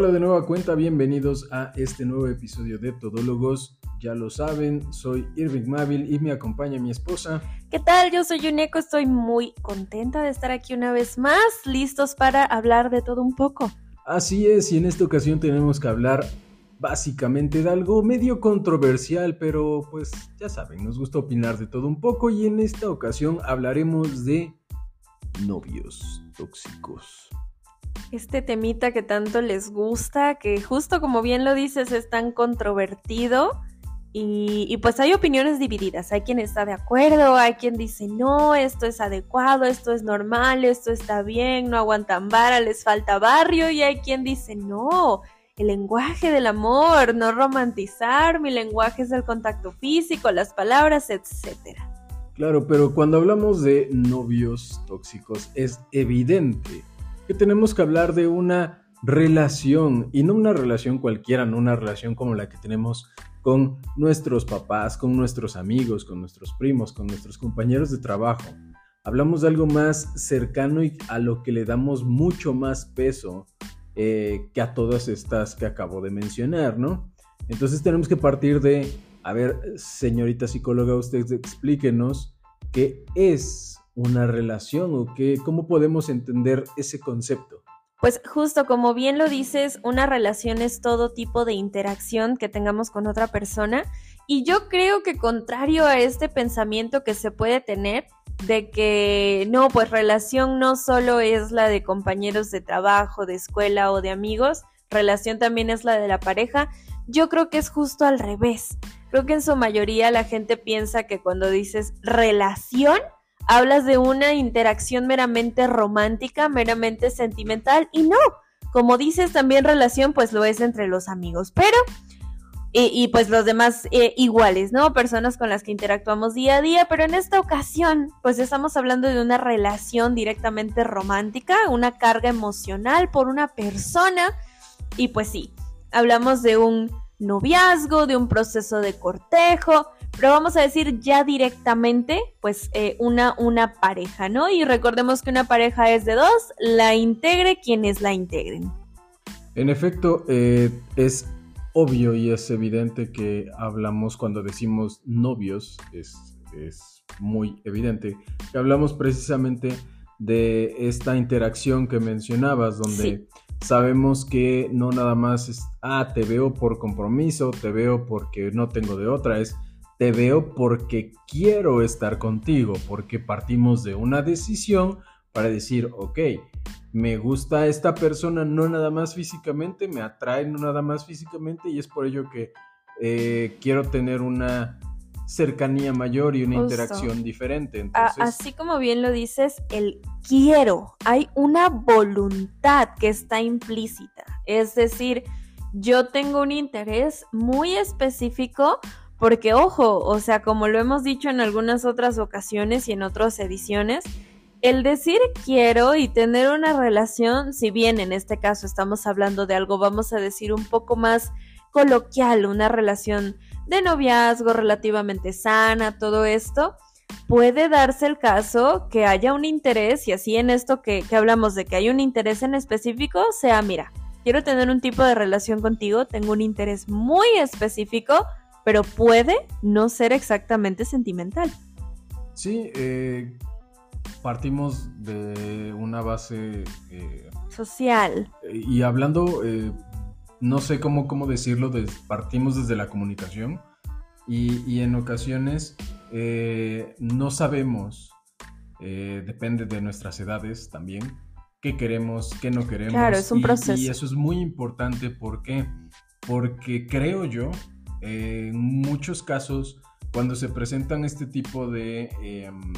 Hola de nueva cuenta, bienvenidos a este nuevo episodio de Todólogos. Ya lo saben, soy Irving Mavil y me acompaña mi esposa. ¿Qué tal? Yo soy Yuneco, estoy muy contenta de estar aquí una vez más, listos para hablar de todo un poco. Así es, y en esta ocasión tenemos que hablar básicamente de algo medio controversial, pero pues ya saben, nos gusta opinar de todo un poco y en esta ocasión hablaremos de novios tóxicos este temita que tanto les gusta, que justo como bien lo dices es tan controvertido y, pues hay opiniones divididas. Hay quien está de acuerdo, hay quien dice no, esto es adecuado, esto es normal, esto está bien, no aguantan vara, les falta barrio y hay quien dice no. El lenguaje del amor, no romantizar, mi lenguaje es el contacto físico, las palabras, etcétera. Claro, pero cuando hablamos de novios tóxicos es evidente que tenemos que hablar de una relación y no una relación cualquiera, no una relación como la que tenemos con nuestros papás, con nuestros amigos, con nuestros primos, con nuestros compañeros de trabajo. Hablamos de algo más cercano y a lo que le damos mucho más peso eh, que a todas estas que acabo de mencionar, ¿no? Entonces tenemos que partir de, a ver, señorita psicóloga, usted explíquenos qué es una relación o qué, cómo podemos entender ese concepto? Pues justo como bien lo dices, una relación es todo tipo de interacción que tengamos con otra persona y yo creo que contrario a este pensamiento que se puede tener de que no, pues relación no solo es la de compañeros de trabajo, de escuela o de amigos, relación también es la de la pareja, yo creo que es justo al revés. Creo que en su mayoría la gente piensa que cuando dices relación, hablas de una interacción meramente romántica, meramente sentimental y no, como dices también relación pues lo es entre los amigos, pero y, pues los demás eh, iguales, ¿no? Personas con las que interactuamos día a día, pero en esta ocasión pues estamos hablando de una relación directamente romántica, una carga emocional por una persona y pues sí, hablamos de un noviazgo, de un proceso de cortejo, pero vamos a decir ya directamente, pues eh, una, una pareja, ¿no? Y recordemos que una pareja es de dos, la integre quienes la integren. En efecto, eh, es obvio y es evidente que hablamos cuando decimos novios, es, muy evidente, que hablamos precisamente de esta interacción que mencionabas, donde sabemos que no nada más es, ah, te veo por compromiso, te veo porque no tengo de otra, es te veo porque quiero estar contigo, porque partimos de una decisión para decir, ok, me gusta esta persona no nada más físicamente, me atrae no nada más físicamente y es por ello que eh, quiero tener una cercanía mayor y una interacción diferente. Así como bien lo dices, el quiero, hay una voluntad que está implícita. Es decir, yo tengo un interés muy específico porque ojo, o sea, como lo hemos dicho en algunas otras ocasiones y en otras ediciones, el decir quiero y tener una relación, si bien en este caso estamos hablando de algo, vamos a decir un poco más coloquial, una relación de noviazgo relativamente sana, todo esto, puede darse el caso que haya un interés y así en esto que, que hablamos de que hay un interés en específico, sea, mira, quiero tener un tipo de relación contigo, tengo un interés muy específico, pero puede no ser exactamente sentimental. Sí, eh, partimos de una base eh, social. Y hablando, eh, no sé cómo, cómo decirlo, partimos desde la comunicación y, en ocasiones no sabemos, depende de nuestras edades también, qué queremos, qué no queremos. Claro, es un proceso. Y eso es muy importante, ¿por qué? Porque creo yo en muchos casos, cuando se presentan este tipo de, em,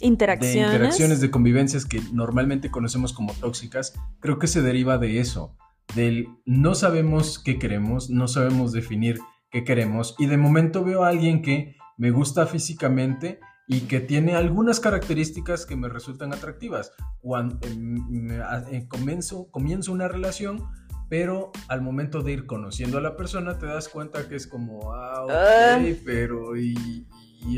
interacciones. de interacciones, de convivencias que normalmente conocemos como tóxicas, creo que se deriva de eso, del no sabemos qué queremos, no sabemos definir qué queremos y de momento veo a alguien que me gusta físicamente y que tiene algunas características que me resultan atractivas. Cuando em, eh, comienzo, comienzo una relación, pero al momento de ir conociendo a la persona te das cuenta que es como, ah, ok, ah. pero y,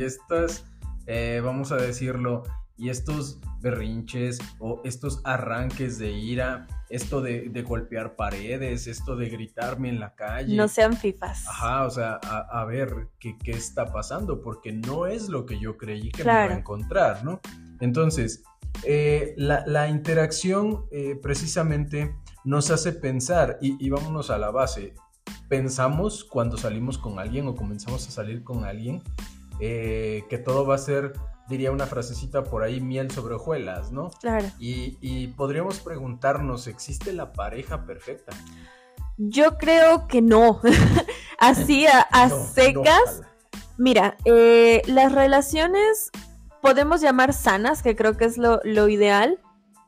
estas, eh, vamos a decirlo, Y estos berrinches o estos arranques de ira, esto de, golpear paredes, esto de gritarme en la calle. No sean fifas. Ajá, o sea, a, ver ¿qué, qué, está pasando, porque no es lo que yo creí que me iba a encontrar, ¿no? Entonces, eh, la, interacción eh, precisamente nos hace pensar, y, vámonos a la base, pensamos cuando salimos con alguien o comenzamos a salir con alguien, eh, que todo va a ser, diría una frasecita por ahí, miel sobre hojuelas, ¿no? Claro. Y, podríamos preguntarnos, ¿existe la pareja perfecta? Yo creo que no. Así a, secas. Mira, las relaciones podemos llamar sanas, que creo que es lo, ideal,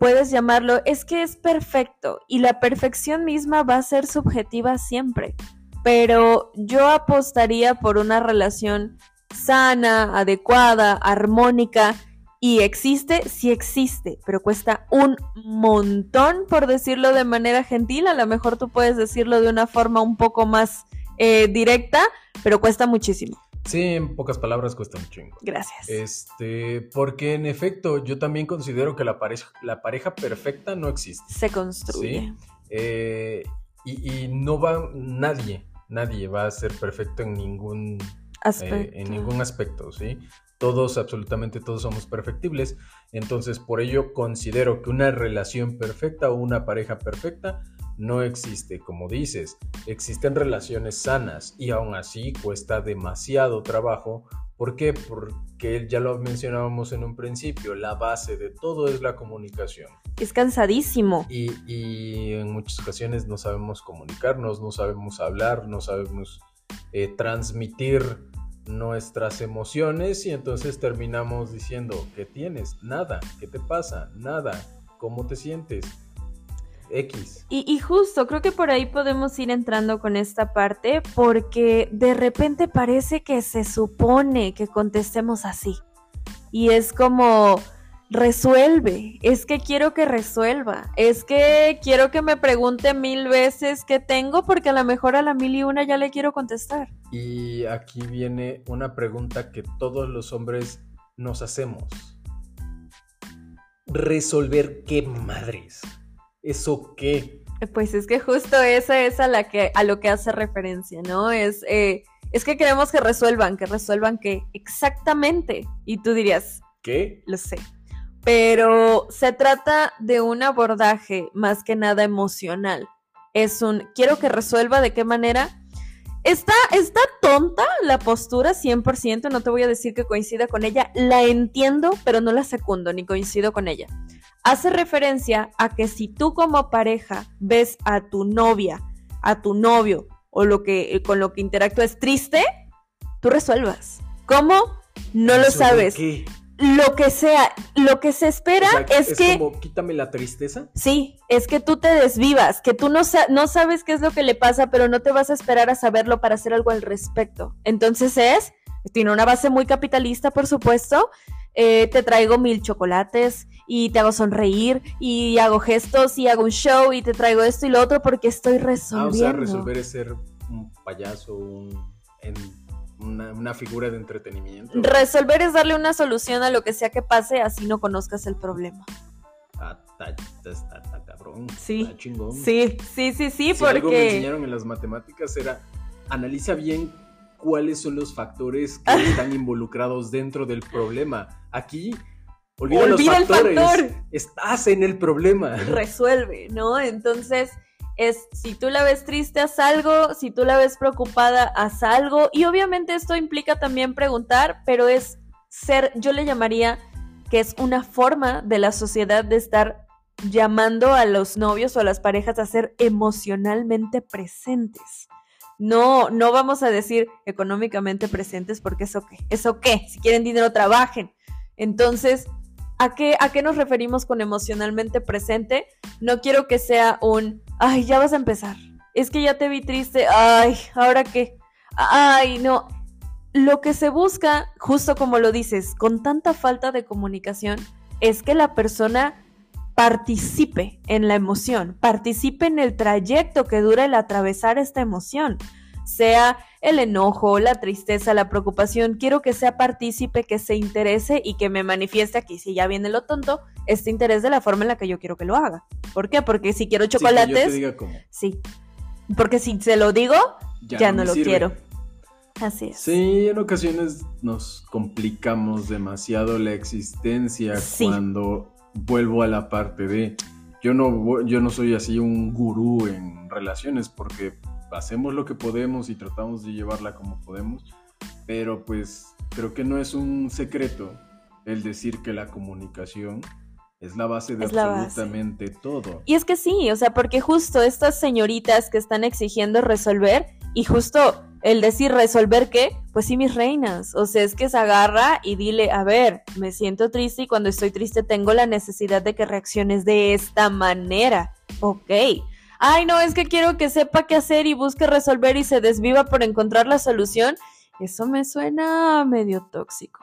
puedes llamarlo, es que es perfecto y la perfección misma va a ser subjetiva siempre, pero yo apostaría por una relación sana, adecuada, armónica. Y existe, sí existe, pero cuesta un montón, por decirlo de manera gentil. A lo mejor tú puedes decirlo de una forma un poco más eh, directa, pero cuesta muchísimo. Sí, en pocas palabras cuesta un chingo. Gracias. Este, porque en efecto, yo también considero que la pareja, la pareja perfecta no existe. Se construye. Eh, y, no va, nadie, nadie va a ser perfecto en ningún aspecto. Eh, en ningún aspecto, ¿sí? Todos, absolutamente todos somos perfectibles. Entonces, por ello considero que una relación perfecta o una pareja perfecta no existe, como dices, existen relaciones sanas y aún así cuesta demasiado trabajo. ¿Por qué? Porque ya lo mencionábamos en un principio, la base de todo es la comunicación. Es cansadísimo. Y, en muchas ocasiones no sabemos comunicarnos, no sabemos hablar, no sabemos eh, transmitir nuestras emociones y entonces terminamos diciendo, ¿qué tienes? Nada, ¿qué te pasa? Nada, ¿cómo te sientes? X. Y, justo, creo que por ahí podemos ir entrando con esta parte porque de repente parece que se supone que contestemos así. Y es como, resuelve, es que quiero que resuelva, es que quiero que me pregunte mil veces qué tengo porque a lo mejor a la mil y una ya le quiero contestar. Y aquí viene una pregunta que todos los hombres nos hacemos. ¿Resolver qué madres? ¿Eso qué? Pues es que justo esa es a, la que, a lo que hace referencia, ¿no? Es, eh, es que queremos que resuelvan, que resuelvan qué exactamente. Y tú dirías, ¿qué? Lo sé. Pero se trata de un abordaje más que nada emocional. Es un, quiero que resuelva de qué manera. Está, está tonta la postura 100%, no te voy a decir que coincida con ella, la entiendo, pero no la secundo ni coincido con ella hace referencia a que si tú como pareja ves a tu novia, a tu novio o lo que con lo que interactúas triste, tú resuelvas. ¿Cómo? No lo sabes. Lo que sea, lo que se espera es, es, que. Como, quítame la tristeza. Sí, es que tú te desvivas, que tú no, no sabes qué es lo que le pasa, pero no te vas a esperar a saberlo para hacer algo al respecto. Entonces es, tiene una base muy capitalista, por supuesto. Eh, te traigo mil chocolates, y te hago sonreír y hago gestos y hago un show y te traigo esto y lo otro porque estoy resolviendo. Ah, o sea, resolver es ser un payaso, una, figura de entretenimiento. Resolver es darle una solución a lo que sea que pase, así no conozcas el problema. Ah, está, cabrón. Sí. Está chingón. Sí, sí, sí, sí, si porque. Algo me enseñaron en las matemáticas era analiza bien cuáles son los factores que están involucrados dentro del problema. Aquí Olvida, los factores. el factor. Estás en el problema. Resuelve, ¿no? Entonces, es si tú la ves triste, haz algo, si tú la ves preocupada, haz algo. Y obviamente esto implica también preguntar, pero es ser, yo le llamaría que es una forma de la sociedad de estar llamando a los novios o a las parejas a ser emocionalmente presentes. No, no vamos a decir económicamente presentes porque eso qué, eso qué, si quieren dinero trabajen. Entonces, ¿A qué, ¿A qué nos referimos con emocionalmente presente? No quiero que sea un, ay, ya vas a empezar. Es que ya te vi triste, ay, ¿ahora qué? Ay, no. Lo que se busca, justo como lo dices, con tanta falta de comunicación, es que la persona participe en la emoción, participe en el trayecto que dura el atravesar esta emoción. Sea el enojo, la tristeza, la preocupación, quiero que sea partícipe, que se interese y que me manifieste aquí, si ya viene lo tonto, este interés de la forma en la que yo quiero que lo haga. ¿Por qué? Porque si quiero chocolates, sí, porque si se lo digo, ya, no, lo quiero. Así es. Sí, en ocasiones nos complicamos demasiado la existencia cuando vuelvo a la parte de yo no yo no soy así un gurú en relaciones porque hacemos lo que podemos y tratamos de llevarla como podemos, pero pues creo que no es un secreto el decir que la comunicación es la base de absolutamente todo. Y es que sí, o sea, porque justo estas señoritas que están exigiendo resolver y justo el decir resolver qué, pues sí, mis reinas. O sea, es que se agarra y dile, a ver, me siento triste y cuando estoy triste tengo la necesidad de que reacciones de esta manera. Ok. Ay, no, es que quiero que sepa qué hacer y busque resolver y se desviva por encontrar la solución. Eso me suena medio tóxico.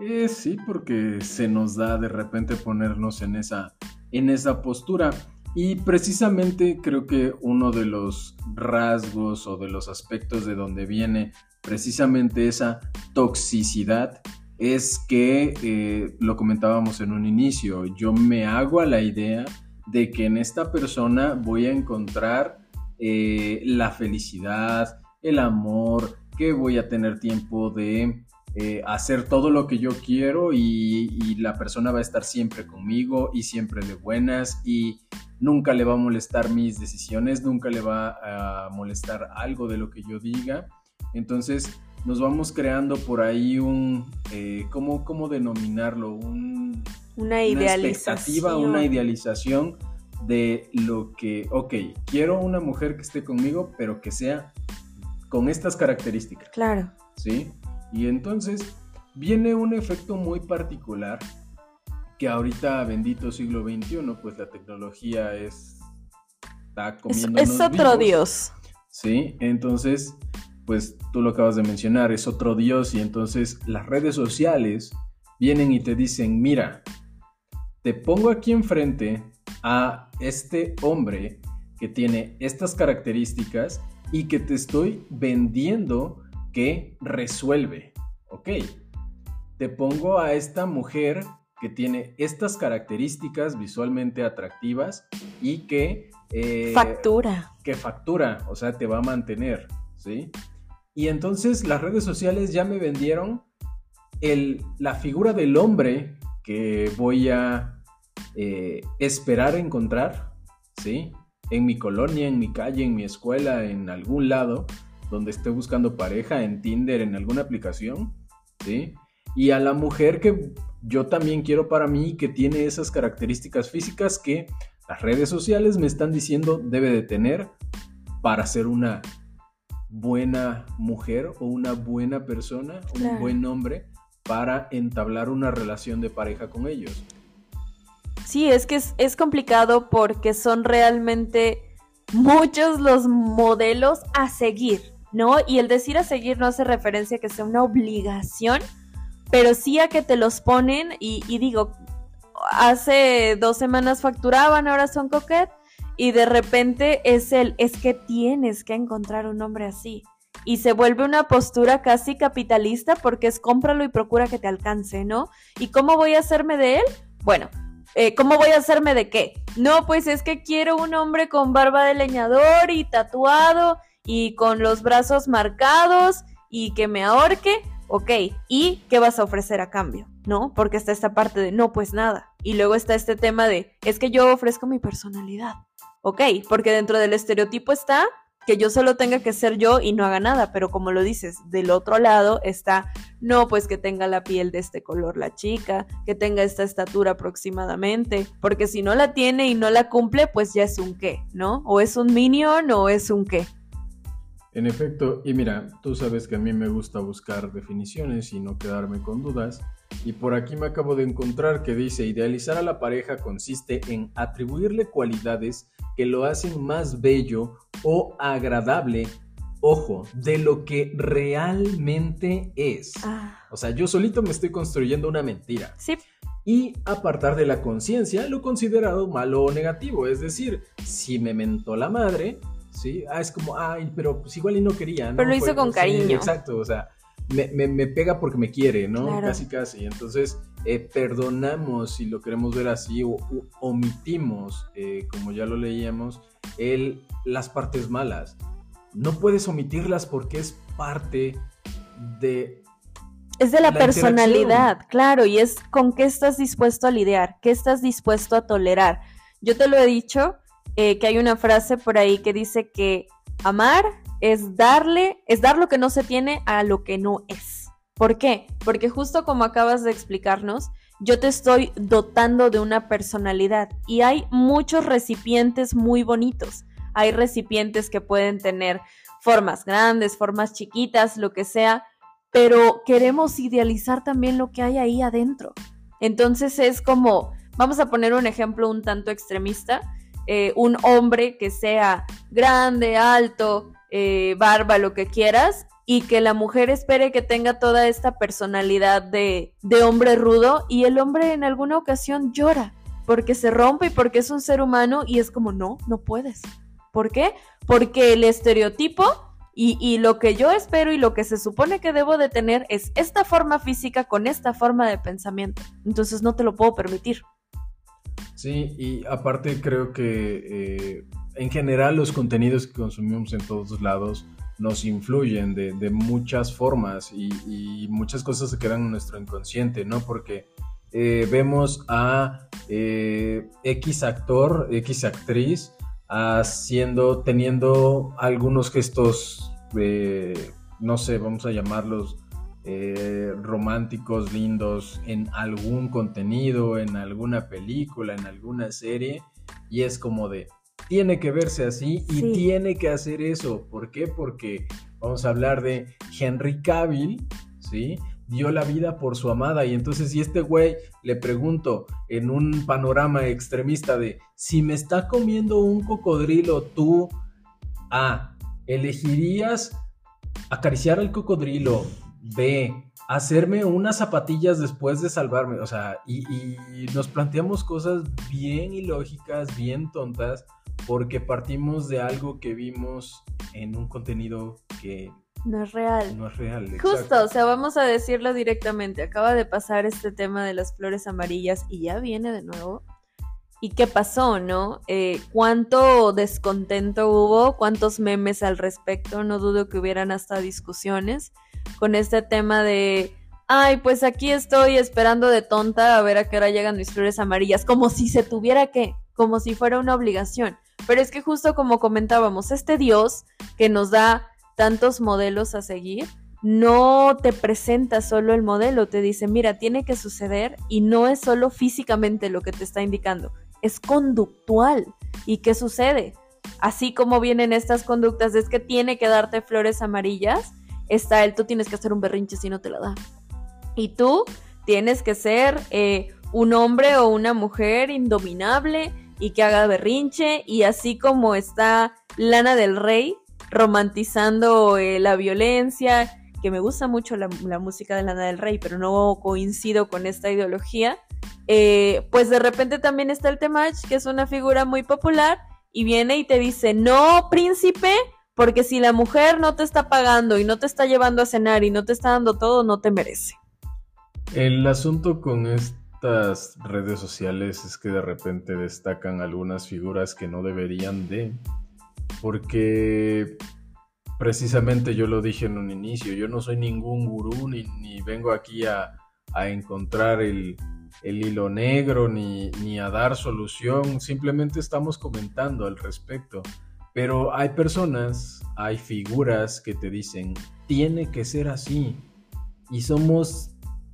Eh, sí, porque se nos da de repente ponernos en esa, en esa postura. Y precisamente creo que uno de los rasgos o de los aspectos de donde viene precisamente esa toxicidad es que, eh, lo comentábamos en un inicio, yo me hago a la idea de que en esta persona voy a encontrar eh, la felicidad, el amor, que voy a tener tiempo de eh, hacer todo lo que yo quiero y, la persona va a estar siempre conmigo y siempre de buenas y nunca le va a molestar mis decisiones, nunca le va a molestar algo de lo que yo diga. Entonces nos vamos creando por ahí un, eh, ¿cómo, denominarlo? Una idealización. Una expectativa, una idealización de lo que, ok, quiero una mujer que esté conmigo, pero que sea con estas características. Claro. ¿Sí? Y entonces viene un efecto muy particular que ahorita, bendito siglo XXI, pues la tecnología es... Está comiendo es, es otro dios. Sí, entonces, pues tú lo acabas de mencionar, es otro dios y entonces las redes sociales vienen y te dicen, mira, te pongo aquí enfrente a este hombre que tiene estas características y que te estoy vendiendo que resuelve. Ok, te pongo a esta mujer que tiene estas características visualmente atractivas y que... Eh, factura. Que factura, o sea, te va a mantener, ¿sí? Y entonces las redes sociales ya me vendieron el, la figura del hombre que voy a eh, esperar encontrar, ¿sí? En mi colonia, en mi calle, en mi escuela, en algún lado, donde esté buscando pareja, en Tinder, en alguna aplicación, ¿sí? Y a la mujer que yo también quiero para mí, que tiene esas características físicas que las redes sociales me están diciendo debe de tener para ser una buena mujer o una buena persona, un buen hombre para entablar una relación de pareja con ellos. Sí, es que es, complicado porque son realmente muchos los modelos a seguir. ¿no? Y el decir a seguir no hace referencia a que sea una obligación, pero sí a que te los ponen y, digo, hace dos semanas facturaban, ahora son coquet, y de repente es el, es que tienes que encontrar un hombre así. Y se vuelve una postura casi capitalista porque es cómpralo y procura que te alcance, ¿no? ¿Y cómo voy a hacerme de él? Bueno, eh, ¿cómo voy a hacerme de qué? No, pues es que quiero un hombre con barba de leñador y tatuado y con los brazos marcados y que me ahorque, ok, ¿y qué vas a ofrecer a cambio? ¿No? Porque está esta parte de no, pues nada. Y luego está este tema de, es que yo ofrezco mi personalidad. Ok, porque dentro del estereotipo está que yo solo tenga que ser yo y no haga nada, pero como lo dices, del otro lado está, no, pues que tenga la piel de este color la chica, que tenga esta estatura aproximadamente, porque si no la tiene y no la cumple, pues ya es un qué, ¿no? O es un minion o es un qué. En efecto, y mira, tú sabes que a mí me gusta buscar definiciones y no quedarme con dudas, y por aquí me acabo de encontrar que dice, idealizar a la pareja consiste en atribuirle cualidades que lo hacen más bello o agradable, ojo, de lo que realmente es. Ah. O sea, yo solito me estoy construyendo una mentira. Sí. Y apartar de la conciencia lo considerado malo o negativo, es decir, si me mentó la madre, ¿sí? Ah, es como, ay, pero pues igual y no quería, ¿no? Pero lo hizo con cariño. exacto, o sea, me, pega porque me quiere, ¿no? Casi, casi. Entonces, eh, perdonamos, si lo queremos ver así, o, omitimos, eh, como ya lo leíamos, el, las partes malas. No puedes omitirlas porque es parte de... Es de la, personalidad, claro, y es con qué estás dispuesto a lidiar, qué estás dispuesto a tolerar. Yo te lo he dicho, eh, que hay una frase por ahí que dice que amar es darle, es dar lo que no se tiene a lo que no es. ¿Por qué? Porque justo como acabas de explicarnos, yo te estoy dotando de una personalidad y hay muchos recipientes muy bonitos. Hay recipientes que pueden tener formas grandes, formas chiquitas, lo que sea, pero queremos idealizar también lo que hay ahí adentro. Entonces es como, vamos a poner un ejemplo un tanto extremista, eh, un hombre que sea grande, alto, eh, barba, lo que quieras, y que la mujer espere que tenga toda esta personalidad de, de hombre rudo y el hombre en alguna ocasión llora porque se rompe y porque es un ser humano y es como, no, no puedes. ¿Por qué? Porque el estereotipo y, y, lo que yo espero y lo que se supone que debo de tener es esta forma física con esta forma de pensamiento. Entonces no te lo puedo permitir. Sí, y aparte creo que eh, en general los contenidos que consumimos en todos lados nos influyen de, muchas formas y, muchas cosas se quedan en nuestro inconsciente, ¿no? Porque eh, vemos a eh, X actor, X actriz, haciendo, teniendo algunos gestos, eh, no sé, vamos a llamarlos románticos, lindos, en algún contenido, en alguna película, en alguna serie, y es como de, tiene que verse así y tiene que hacer eso. ¿Por qué? Porque vamos a hablar de Henry Cavill, ¿sí? Dio la vida por su amada y entonces si este güey le pregunto en un panorama extremista de si me está comiendo un cocodrilo, tú A, elegirías acariciar al cocodrilo, B, hacerme unas zapatillas después de salvarme, o sea, y, y nos planteamos cosas bien ilógicas, bien tontas, porque partimos de algo que vimos en un contenido que no es real. No es real. Justo, o sea, vamos a decirlo directamente. Acaba de pasar este tema de las flores amarillas y ya viene de nuevo. ¿Y qué pasó, no? Eh, ¿Cuánto descontento hubo? ¿Cuántos memes al respecto? No dudo que hubieran hasta discusiones con este tema de, ay, pues aquí estoy esperando de tonta a ver a qué hora llegan mis flores amarillas, como si se tuviera que, como si fuera una obligación. Pero es que justo como comentábamos, este Dios que nos da tantos modelos a seguir, no te presenta solo el modelo, te dice, mira, tiene que suceder y no es solo físicamente lo que te está indicando, es conductual. ¿Y qué sucede? Así como vienen estas conductas, es que tiene que darte flores amarillas, está el tú tienes que hacer un berrinche si no te la da. Y tú tienes que ser eh, un hombre o una mujer indominable y que haga berrinche y así como está Lana del Rey romantizando eh, la violencia, que me gusta mucho la, música de Lana del Rey, pero no coincido con esta ideología, eh, pues de repente también está el Temach, que es una figura muy popular, y viene y te dice, no, príncipe, porque si la mujer no te está pagando y no te está llevando a cenar y no te está dando todo, no te merece. El asunto con esto estas redes sociales es que de repente destacan algunas figuras que no deberían de, porque precisamente yo lo dije en un inicio, yo no soy ningún gurú ni, vengo aquí a, encontrar el, hilo negro ni, ni a dar solución, simplemente estamos comentando al respecto. Pero hay personas, hay figuras que te dicen, tiene que ser así. Y somos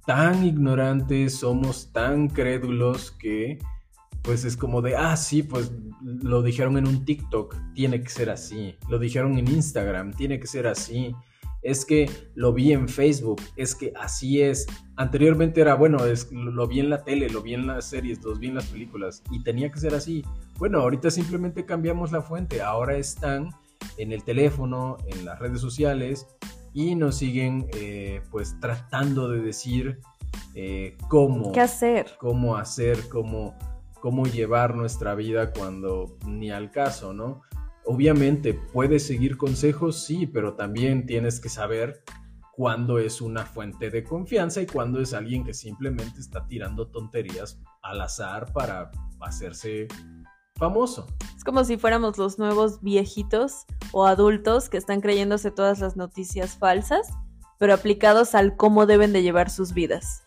tan ignorantes, somos tan crédulos que pues es como de, ah, sí, pues lo dijeron en un TikTok, tiene que ser así. Lo dijeron en Instagram, tiene que ser así. Es que lo vi en Facebook, es que así es. Anteriormente era, bueno, es, lo vi en la tele, lo vi en las series, lo vi en las películas y tenía que ser así. Bueno, ahorita simplemente cambiamos la fuente, ahora están en el teléfono, en las redes sociales y nos siguen eh, pues tratando de decir eh, cómo, ¿Qué hacer? cómo hacer, cómo, cómo llevar nuestra vida cuando ni al caso, ¿no? Obviamente, puedes seguir consejos, sí, pero también tienes que saber cuándo es una fuente de confianza y cuándo es alguien que simplemente está tirando tonterías al azar para hacerse famoso. Es como si fuéramos los nuevos viejitos o adultos que están creyéndose todas las noticias falsas, pero aplicados al cómo deben de llevar sus vidas.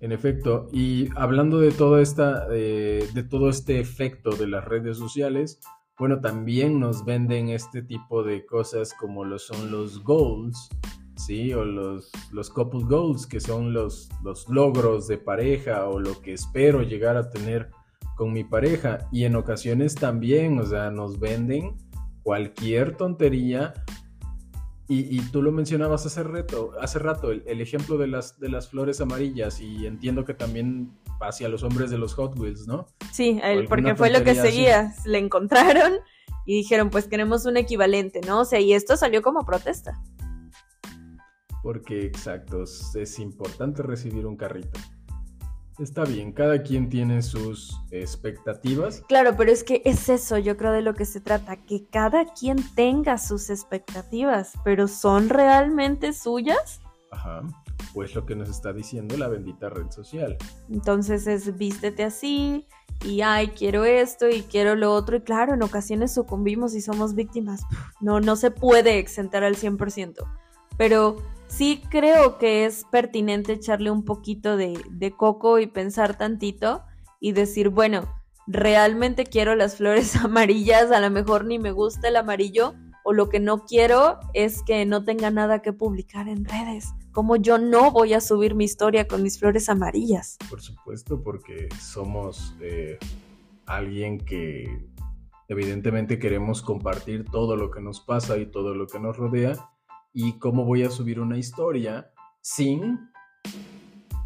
En efecto, y hablando de todo, esta, eh, de todo este efecto de las redes sociales, bueno, también nos venden este tipo de cosas como lo son los goals, ¿sí? O los, los couple goals, que son los, los logros de pareja o lo que espero llegar a tener con mi pareja. Y en ocasiones también, o sea, nos venden cualquier tontería. Y, tú lo mencionabas hace, reto, hace rato, el, ejemplo de las, de las flores amarillas, y entiendo que también hacia los hombres de los Hot Wheels, ¿no? Sí, porque fue lo que seguía. Le encontraron y dijeron, pues queremos un equivalente, ¿no? O sea, y esto salió como protesta. Porque, exacto, es importante recibir un carrito. Está bien, cada quien tiene sus expectativas. Claro, pero es que es eso, yo creo de lo que se trata, que cada quien tenga sus expectativas, pero ¿son realmente suyas? Ajá, pues lo que nos está diciendo la bendita red social. Entonces es vístete así y ay, quiero esto y quiero lo otro y claro, en ocasiones sucumbimos y somos víctimas. No, no se puede exentar al 100%, pero sí creo que es pertinente echarle un poquito de, coco y pensar tantito y decir, bueno, realmente quiero las flores amarillas, a lo mejor ni me gusta el amarillo, o lo que no quiero es que no tenga nada que publicar en redes. Como yo no voy a subir mi historia con mis flores amarillas. Por supuesto, porque somos eh, alguien que evidentemente queremos compartir todo lo que nos pasa y todo lo que nos rodea y cómo voy a subir una historia sin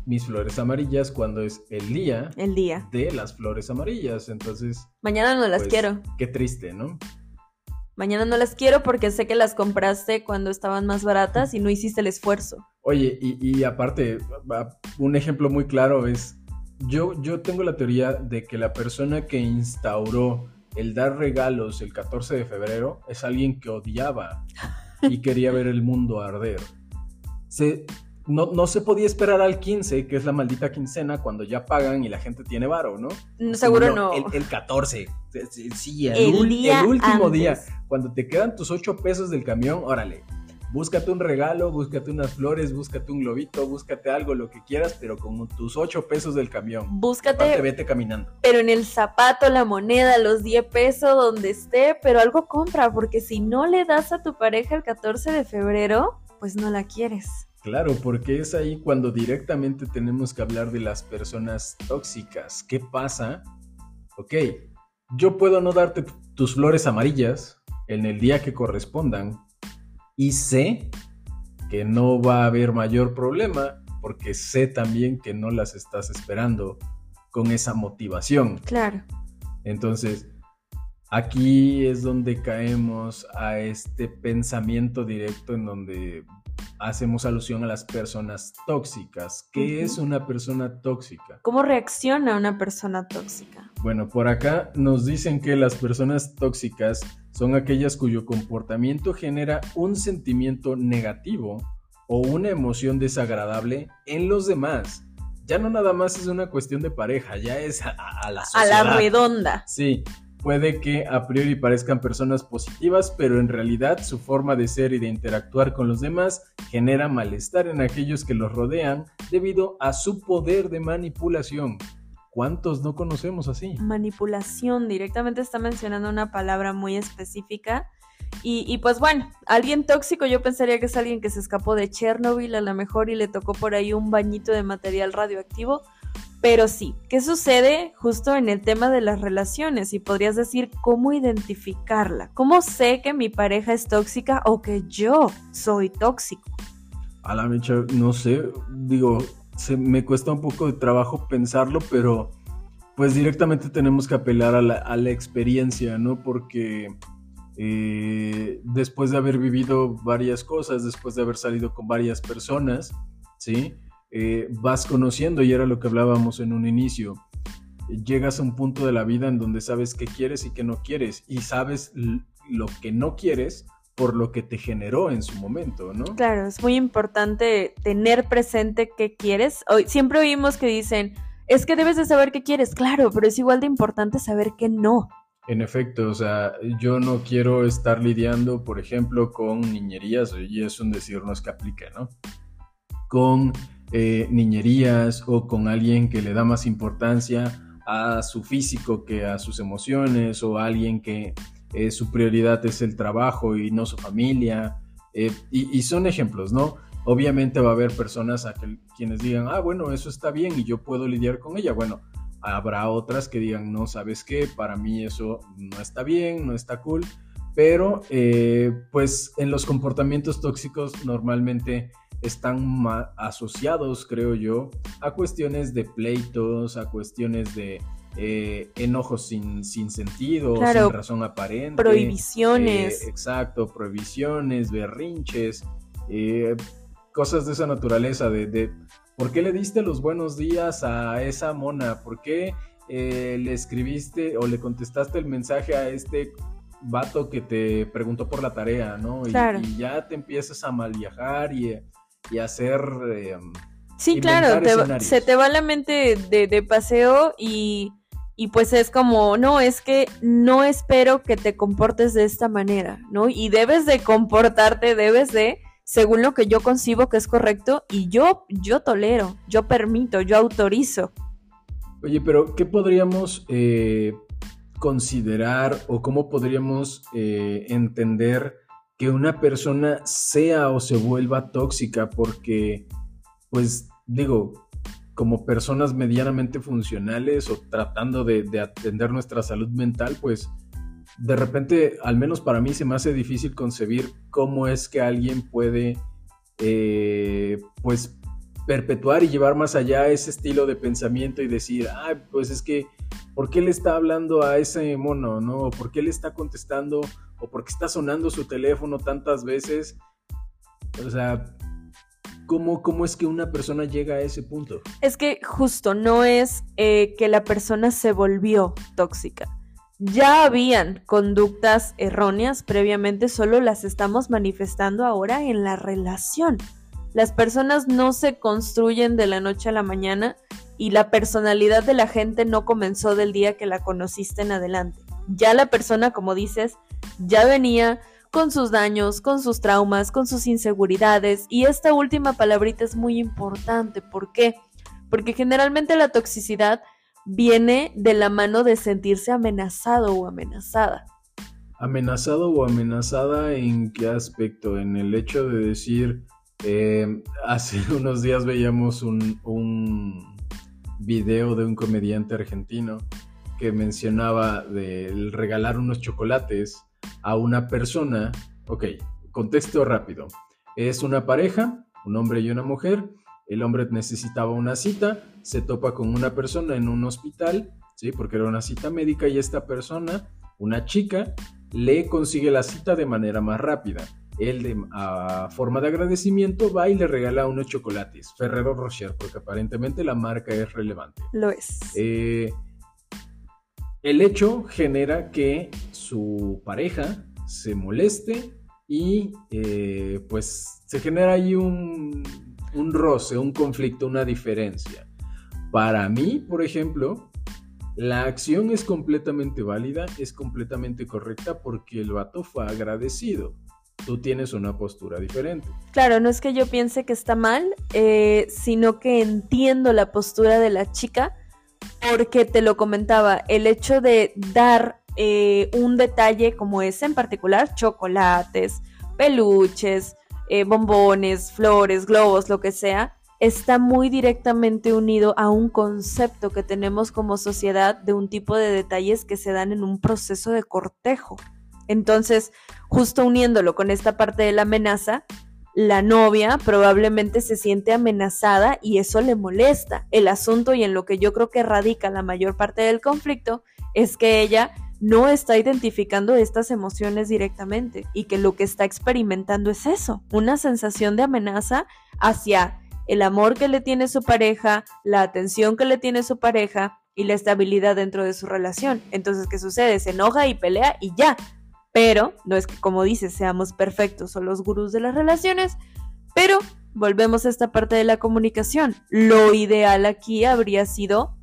mis flores amarillas cuando es el día, el día de las flores amarillas. Entonces, mañana no las pues, quiero. Qué triste, ¿no? Mañana no las quiero porque sé que las compraste cuando estaban más baratas y no hiciste el esfuerzo. Oye, y, aparte, un ejemplo muy claro es, yo, yo tengo la teoría de que la persona que instauró el dar regalos el 14 de febrero es alguien que odiaba y quería ver el mundo arder. Se, no, no, se podía esperar al 15, que es la maldita quincena, cuando ya pagan y la gente tiene varo, ¿no? seguro no. El, 14. Sí, el, último día. Cuando te quedan tus 8 pesos del camión, órale, Búscate un regalo, búscate unas flores, búscate un globito, búscate algo, lo que quieras, pero con tus ocho pesos del camión. Búscate. vete caminando. Pero en el zapato, la moneda, los 10 pesos, donde esté, pero algo compra, porque si no le das a tu pareja el 14 de febrero, pues no la quieres. Claro, porque es ahí cuando directamente tenemos que hablar de las personas tóxicas. ¿Qué pasa? Ok, yo puedo no darte tus flores amarillas en el día que correspondan, y sé que no va a haber mayor problema porque sé también que no las estás esperando con esa motivación. Claro. Entonces, aquí es donde caemos a este pensamiento directo en donde hacemos alusión a las personas tóxicas. ¿Qué es una persona tóxica? ¿Cómo reacciona una persona tóxica? Bueno, por acá nos dicen que las personas tóxicas son aquellas cuyo comportamiento genera un sentimiento negativo o una emoción desagradable en los demás. Ya no nada más es una cuestión de pareja, ya es a, la sociedad. A la redonda. Sí, puede que a priori parezcan personas positivas, pero en realidad su forma de ser y de interactuar con los demás genera malestar en aquellos que los rodean debido a su poder de manipulación. ¿Cuántos no conocemos así? Manipulación, directamente está mencionando una palabra muy específica. Y, pues bueno, alguien tóxico yo pensaría que es alguien que se escapó de Chernobyl a lo mejor y le tocó por ahí un bañito de material radioactivo pero sí, ¿qué sucede justo en el tema de las relaciones? Y podrías decir cómo identificarla. ¿Cómo sé que mi pareja es tóxica o que yo soy tóxico? A la mecha, no sé, digo, se, me cuesta un poco de trabajo pensarlo, pero pues directamente tenemos que apelar a la, experiencia, ¿no? Porque eh, después de haber vivido varias cosas, después de haber salido con varias personas, ¿sí? Eh, vas conociendo, y era lo que hablábamos en un inicio, llegas a un punto de la vida en donde sabes qué quieres y qué no quieres y sabes lo que no quieres por lo que te generó en su momento, ¿no? Claro, es muy importante tener presente qué quieres. Hoy, siempre oímos que dicen, es que debes de saber qué quieres, claro, pero es igual de importante saber qué no. En efecto, o sea, yo no quiero estar lidiando, por ejemplo, con niñerías, y es un decir, no es que aplique, ¿no? Con eh, niñerías o con alguien que le da más importancia a su físico que a sus emociones o alguien que eh, su prioridad es el trabajo y no su familia. Eh, y, son ejemplos, ¿no? Obviamente va a haber personas a quienes digan, ah, bueno, eso está bien y yo puedo lidiar con ella. Bueno, habrá otras que digan, no, ¿sabes qué? Para mí eso no está bien, no está cool. Pero, pues en los comportamientos tóxicos normalmente están asociados, creo yo, a cuestiones de pleitos, a cuestiones de eh, enojos sin, sin sentido, sin razón aparente. Prohibiciones. Eh, exacto, prohibiciones, berrinches, eh, cosas de esa naturaleza, de, de, ¿por qué le diste los buenos días a esa mona? ¿Por qué le escribiste o le contestaste el mensaje a este vato que te preguntó por la tarea, ¿no? Y, ya te empiezas a mal viajar y, y hacer... Sí, claro, se te va la mente de, de, paseo y y pues es como, no, es que no espero que te comportes de esta manera, ¿no? Y debes de comportarte, debes de, según lo que yo concibo que es correcto, y yo, yo tolero, yo permito, yo autorizo. Oye, pero ¿qué podríamos eh, considerar o cómo podríamos eh, entender que una persona sea o se vuelva tóxica? Porque, pues digo, como personas medianamente funcionales o tratando de, atender nuestra salud mental, pues de repente, al menos para mí, se me hace difícil concebir cómo es que alguien puede, eh, pues, perpetuar y llevar más allá ese estilo de pensamiento y decir, ah, pues es que, ¿por qué le está hablando a ese mono, no? ¿Por qué le está contestando? ¿O por qué está sonando su teléfono tantas veces? O sea, ¿Cómo, es que una persona llega a ese punto? Es que justo no es eh, que la persona se volvió tóxica. Ya habían conductas erróneas previamente, solo las estamos manifestando ahora en la relación. Las personas no se construyen de la noche a la mañana y la personalidad de la gente no comenzó del día que la conociste en adelante. Ya la persona, como dices, ya venía con sus daños, con sus traumas, con sus inseguridades. Y esta última palabrita es muy importante. ¿Por qué? Porque generalmente la toxicidad viene de la mano de sentirse amenazado o amenazada. ¿Amenazado o amenazada en qué aspecto? En el hecho de decir, eh, hace unos días veíamos un, un video de un comediante argentino que mencionaba de regalar unos chocolates a una persona, ok, contexto rápido, es una pareja, un hombre y una mujer, el hombre necesitaba una cita, se topa con una persona en un hospital, ¿sí? Porque era una cita médica y esta persona, una chica, le consigue la cita de manera más rápida. Él, de, a forma de agradecimiento, va y le regala unos chocolates, Ferrero Rocher, porque aparentemente la marca es relevante. Lo es. Eh, el hecho genera que su pareja se moleste y eh, pues se genera ahí un, un roce, un conflicto, una diferencia. Para mí, por ejemplo, la acción es completamente válida, es completamente correcta porque el vato fue agradecido. Tú tienes una postura diferente. Claro, no es que yo piense que está mal, eh, sino que entiendo la postura de la chica porque te lo comentaba, el hecho de dar eh, un detalle como ese en particular, chocolates, peluches, eh, bombones, flores, globos, lo que sea, está muy directamente unido a un concepto que tenemos como sociedad de un tipo de detalles que se dan en un proceso de cortejo. Entonces, justo uniéndolo con esta parte de la amenaza, la novia probablemente se siente amenazada y eso le molesta. El asunto y en lo que yo creo que radica la mayor parte del conflicto es que ella no está identificando estas emociones directamente y que lo que está experimentando es eso, una sensación de amenaza hacia el amor que le tiene su pareja, la atención que le tiene su pareja y la estabilidad dentro de su relación. Entonces, ¿qué sucede? Se enoja y pelea y ya. Pero no es que, como dices, seamos perfectos o los gurús de las relaciones, pero volvemos a esta parte de la comunicación. Lo ideal aquí habría sido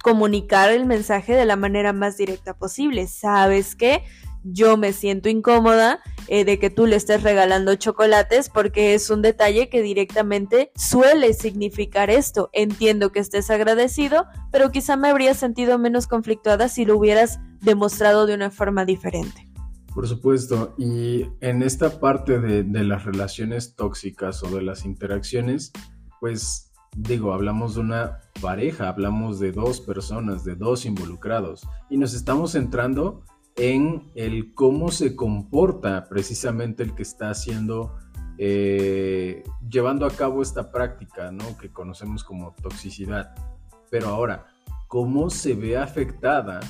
comunicar el mensaje de la manera más directa posible. ¿Sabes qué? Yo me siento incómoda eh, de que tú le estés regalando chocolates porque es un detalle que directamente suele significar esto. Entiendo que estés agradecido, pero quizá me habría sentido menos conflictuada si lo hubieras demostrado de una forma diferente. Por supuesto, y en esta parte de, las relaciones tóxicas o de las interacciones, pues digo, hablamos de una pareja, hablamos de dos personas, de dos involucrados, y nos estamos centrando en el cómo se comporta precisamente el que está haciendo, eh, llevando a cabo esta práctica, ¿no? Que conocemos como toxicidad. Pero ahora, ¿cómo se ve afectada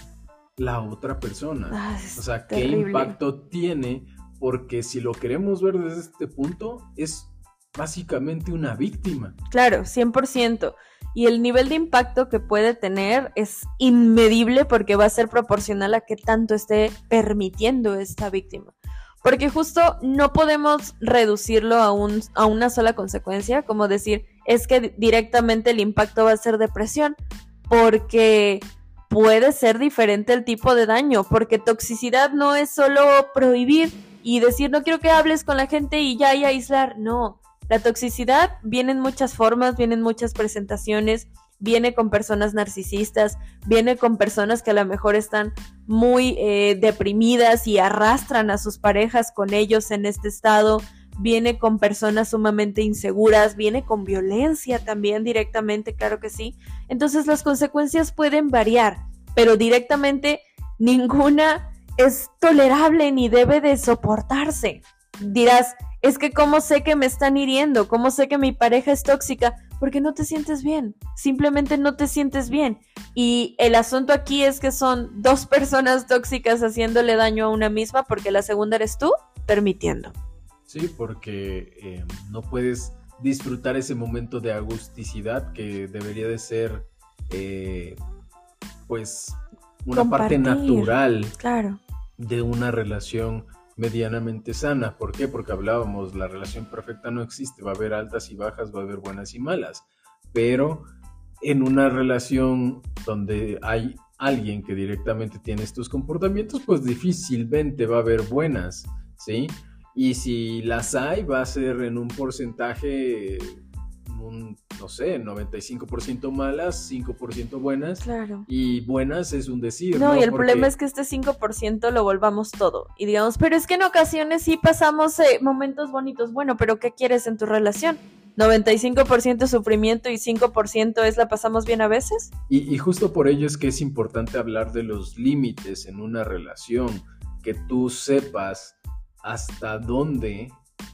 la otra persona? Ah, o sea, ¿qué impacto tiene? Porque si lo queremos ver desde este punto, es básicamente una víctima. Claro, 100%. Y el nivel de impacto que puede tener es inmedible porque va a ser proporcional a qué tanto esté permitiendo esta víctima. Porque justo no podemos reducirlo a, un, a una sola consecuencia, como decir, es que directamente el impacto va a ser depresión, porque puede ser diferente el tipo de daño, porque toxicidad no es solo prohibir y decir no quiero que hables con la gente y ya y aislar, no, la toxicidad viene en muchas formas, viene en muchas presentaciones, viene con personas narcisistas, viene con personas que a lo mejor están muy eh, deprimidas y arrastran a sus parejas con ellos en este estado, viene con personas sumamente inseguras, viene con violencia también directamente, claro que sí. Entonces las consecuencias pueden variar, pero directamente ninguna es tolerable ni debe de soportarse. Dirás, es que cómo sé que me están hiriendo, cómo sé que mi pareja es tóxica, porque no te sientes bien, simplemente no te sientes bien. Y el asunto aquí es que son dos personas tóxicas haciéndole daño a una misma porque la segunda eres tú permitiendo. Sí, porque eh, no puedes disfrutar ese momento de agusticidad que debería de ser, eh, pues, una parte natural claro. de una relación medianamente sana. ¿Por qué? Porque hablábamos, la relación perfecta no existe, va a haber altas y bajas, va a haber buenas y malas, pero en una relación donde hay alguien que directamente tiene estos comportamientos, pues difícilmente va a haber buenas, ¿sí? Y si las hay, va a ser en un porcentaje un, no sé, 95% malas, 5% buenas. Claro. Y buenas es un decir. No, y el problema es que este 5% lo volvamos todo. Y digamos, pero es que en ocasiones sí pasamos eh, momentos bonitos. Bueno, pero ¿qué quieres en tu relación? 95% sufrimiento y 5% es la pasamos bien a veces. Y, y, justo por ello es que es importante hablar de los límites en una relación, que tú sepas hasta dónde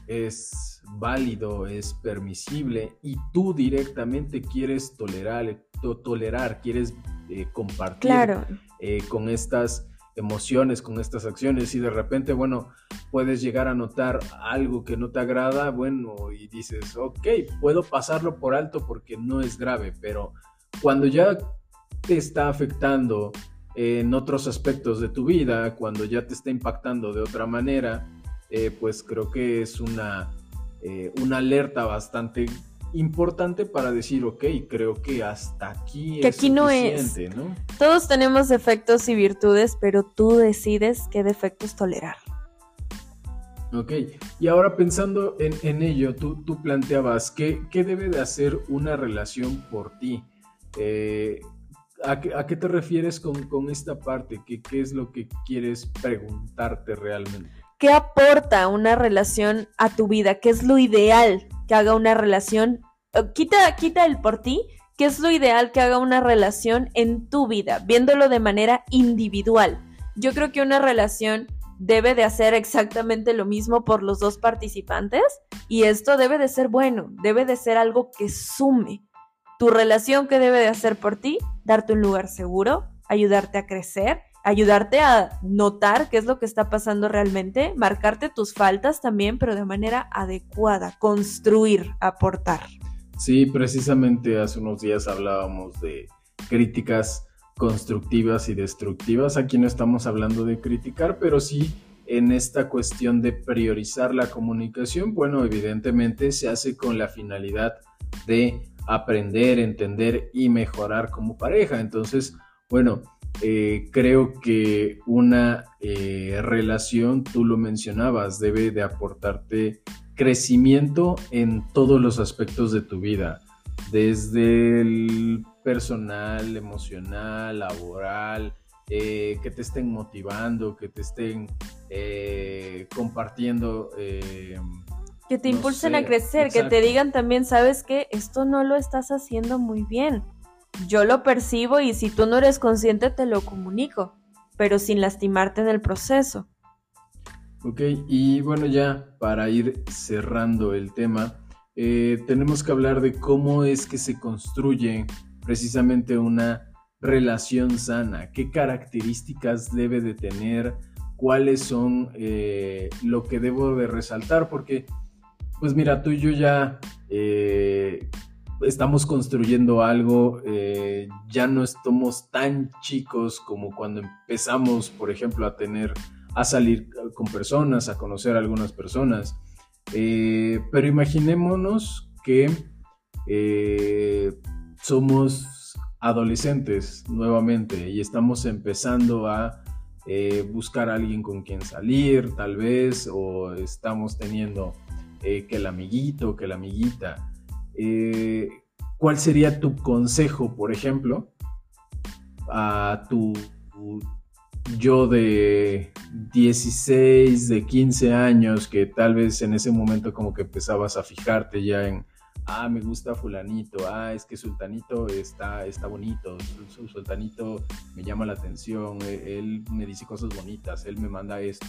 es válido, es permisible y tú directamente quieres tolerar, tolerar quieres eh, compartir eh, con estas emociones, con estas acciones y de repente, bueno, puedes llegar a notar algo que no te agrada, bueno, y dices, ok, puedo pasarlo por alto porque no es grave, pero cuando ya te está afectando en otros aspectos de tu vida, cuando ya te está impactando de otra manera, eh, pues creo que es una, eh, una alerta bastante importante para decir, ok, creo que hasta aquí que aquí no es. ¿no? Todos tenemos defectos y virtudes, pero tú decides qué defectos tolerar. Ok, y ahora pensando en, ello, tú, tú planteabas, ¿qué, ¿qué, debe de hacer una relación por ti? Eh, ¿a, qué, te refieres con, con esta parte? ¿Qué, ¿Qué es lo que quieres preguntarte realmente? ¿Qué aporta una relación a tu vida? ¿Qué es lo ideal que haga una relación? Eh, quita, quita el por ti. ¿Qué es lo ideal que haga una relación en tu vida? Viéndolo de manera individual. Yo creo que una relación debe de hacer exactamente lo mismo por los dos participantes y esto debe de ser bueno, debe de ser algo que sume. Tu relación que debe de hacer por ti, darte un lugar seguro, ayudarte a crecer ayudarte a notar qué es lo que está pasando realmente, marcarte tus faltas también, pero de manera adecuada, construir, aportar. Sí, precisamente hace unos días hablábamos de críticas constructivas y destructivas. Aquí no estamos hablando de criticar, pero sí en esta cuestión de priorizar la comunicación, bueno, evidentemente se hace con la finalidad de aprender, entender y mejorar como pareja. Entonces, bueno, eh, creo que una eh, relación, tú lo mencionabas, debe de aportarte crecimiento en todos los aspectos de tu vida, desde el personal, emocional, laboral, eh, que te estén motivando, que te estén compartiendo. que te impulsen a crecer, que te digan también, sabes que esto no lo estás haciendo muy bien yo lo percibo y si tú no eres consciente te lo comunico, pero sin lastimarte en el proceso. Ok, y bueno ya para ir cerrando el tema, eh, tenemos que hablar de cómo es que se construye precisamente una relación sana, qué características debe de tener, cuáles son eh, lo que debo de resaltar, porque pues mira, tú y yo ya eh, estamos construyendo algo, eh, ya no estamos tan chicos como cuando empezamos, por ejemplo, a tener, a salir con personas, a conocer a algunas personas. Eh, pero imaginémonos que eh, somos adolescentes nuevamente y estamos empezando a buscar a alguien con quien salir, tal vez, o estamos teniendo que el amiguito, que la amiguita. Eh, ¿cuál sería tu consejo, por ejemplo, a tu yo de 16, de 15 años, que tal vez en ese momento como que empezabas a fijarte ya en, ah, me gusta fulanito, ah, es que sultanito está, está bonito, su, sultanito me llama la atención, e, él me dice cosas bonitas, él me manda esto.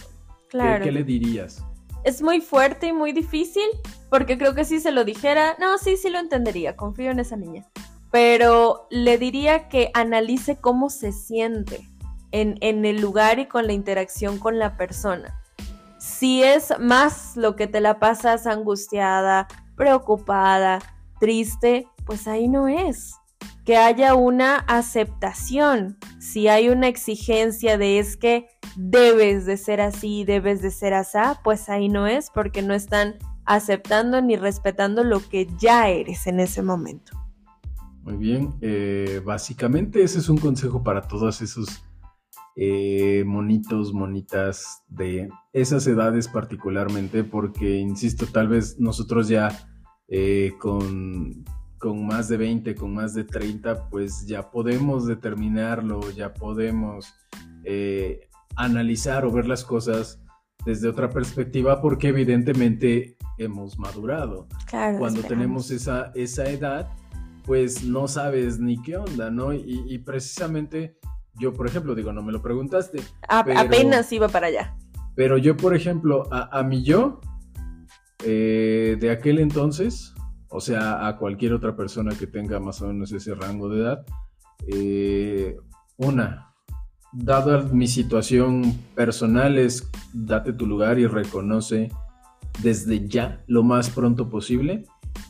Claro. ¿Qué le dirías? Es muy fuerte y muy difícil, porque creo que si se lo dijera, no, sí, sí lo entendería, confío en esa niña. Pero le diría que analice cómo se siente en, en el lugar y con la interacción con la persona. Si es más lo que te la pasas angustiada, preocupada, triste, pues ahí no es. Que haya una aceptación. Si hay una exigencia de es que debes de ser así, debes de ser así, pues ahí no es porque no están aceptando ni respetando lo que ya eres en ese momento. Muy bien, eh, básicamente ese es un consejo para todos esos eh, monitos, monitas de esas edades particularmente, porque, insisto, tal vez nosotros ya eh, con, con más de 20, con más de 30, pues ya podemos determinarlo, ya podemos analizar o ver las cosas desde otra perspectiva porque evidentemente hemos madurado. Cuando tenemos esa, esa edad, pues no sabes ni qué onda, ¿no? Y, precisamente yo, por ejemplo, digo, no me lo preguntaste. apenas iba para allá. Pero yo, por ejemplo, a, a mi yo, eh, de aquel entonces, o sea, a cualquier otra persona que tenga más o menos ese rango de edad, eh, una, dada mi situación personal, es date tu lugar y reconoce desde ya, lo más pronto posible,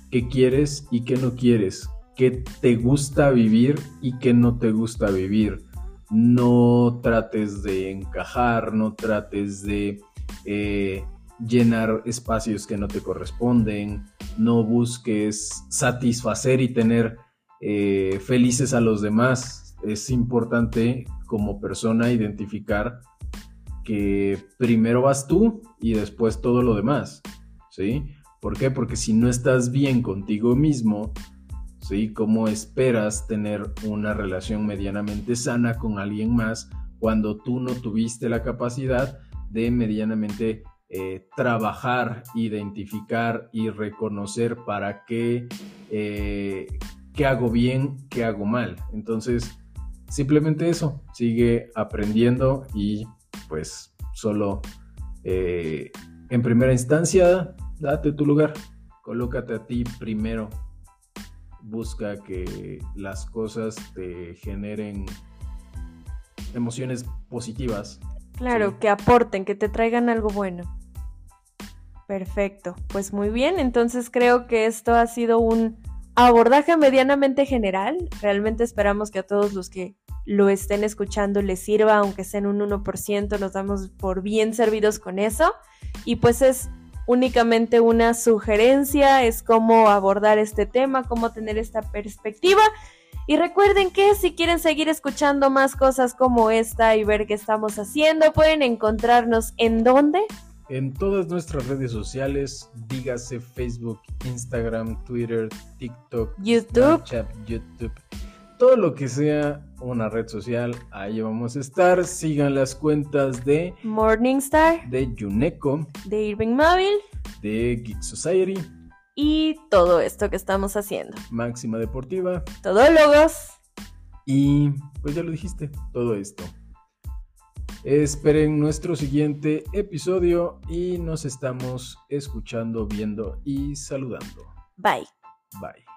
qué quieres y qué no quieres, qué te gusta vivir y qué no te gusta vivir. No trates de encajar, no trates de eh, llenar espacios que no te corresponden, no busques satisfacer y tener eh, felices a los demás. Es importante como persona identificar que primero vas tú y después todo lo demás, ¿sí? ¿Por qué? Porque si no estás bien contigo mismo, ¿sí? ¿Cómo esperas tener una relación medianamente sana con alguien más cuando tú no tuviste la capacidad de medianamente eh, trabajar, identificar y reconocer para qué, eh, qué hago bien, qué hago mal? Entonces, simplemente eso, sigue aprendiendo y pues solo eh, en primera instancia, date tu lugar, colócate a ti primero, busca que las cosas te generen emociones positivas. Claro, que aporten, que te traigan algo bueno. Perfecto, pues muy bien, entonces creo que esto ha sido un abordaje medianamente general. Realmente esperamos que a todos los que lo estén escuchando les sirva, aunque sea en un 1%, nos damos por bien servidos con eso. Y pues es únicamente una sugerencia, es cómo abordar este tema, cómo tener esta perspectiva. Y recuerden que si quieren seguir escuchando más cosas como esta y ver qué estamos haciendo, pueden encontrarnos en dónde? En todas nuestras redes sociales, dígase Facebook, Instagram, Twitter, TikTok, YouTube, Snapchat, YouTube, todo lo que sea una red social, ahí vamos a estar. Sigan las cuentas de Morningstar, de Yuneco, de Irving Mobile, de Geek Society y todo esto que estamos haciendo. Máxima Deportiva, Todólogos. Y pues ya lo dijiste, todo esto. Esperen nuestro siguiente episodio y nos estamos escuchando, viendo y saludando. Bye. Bye.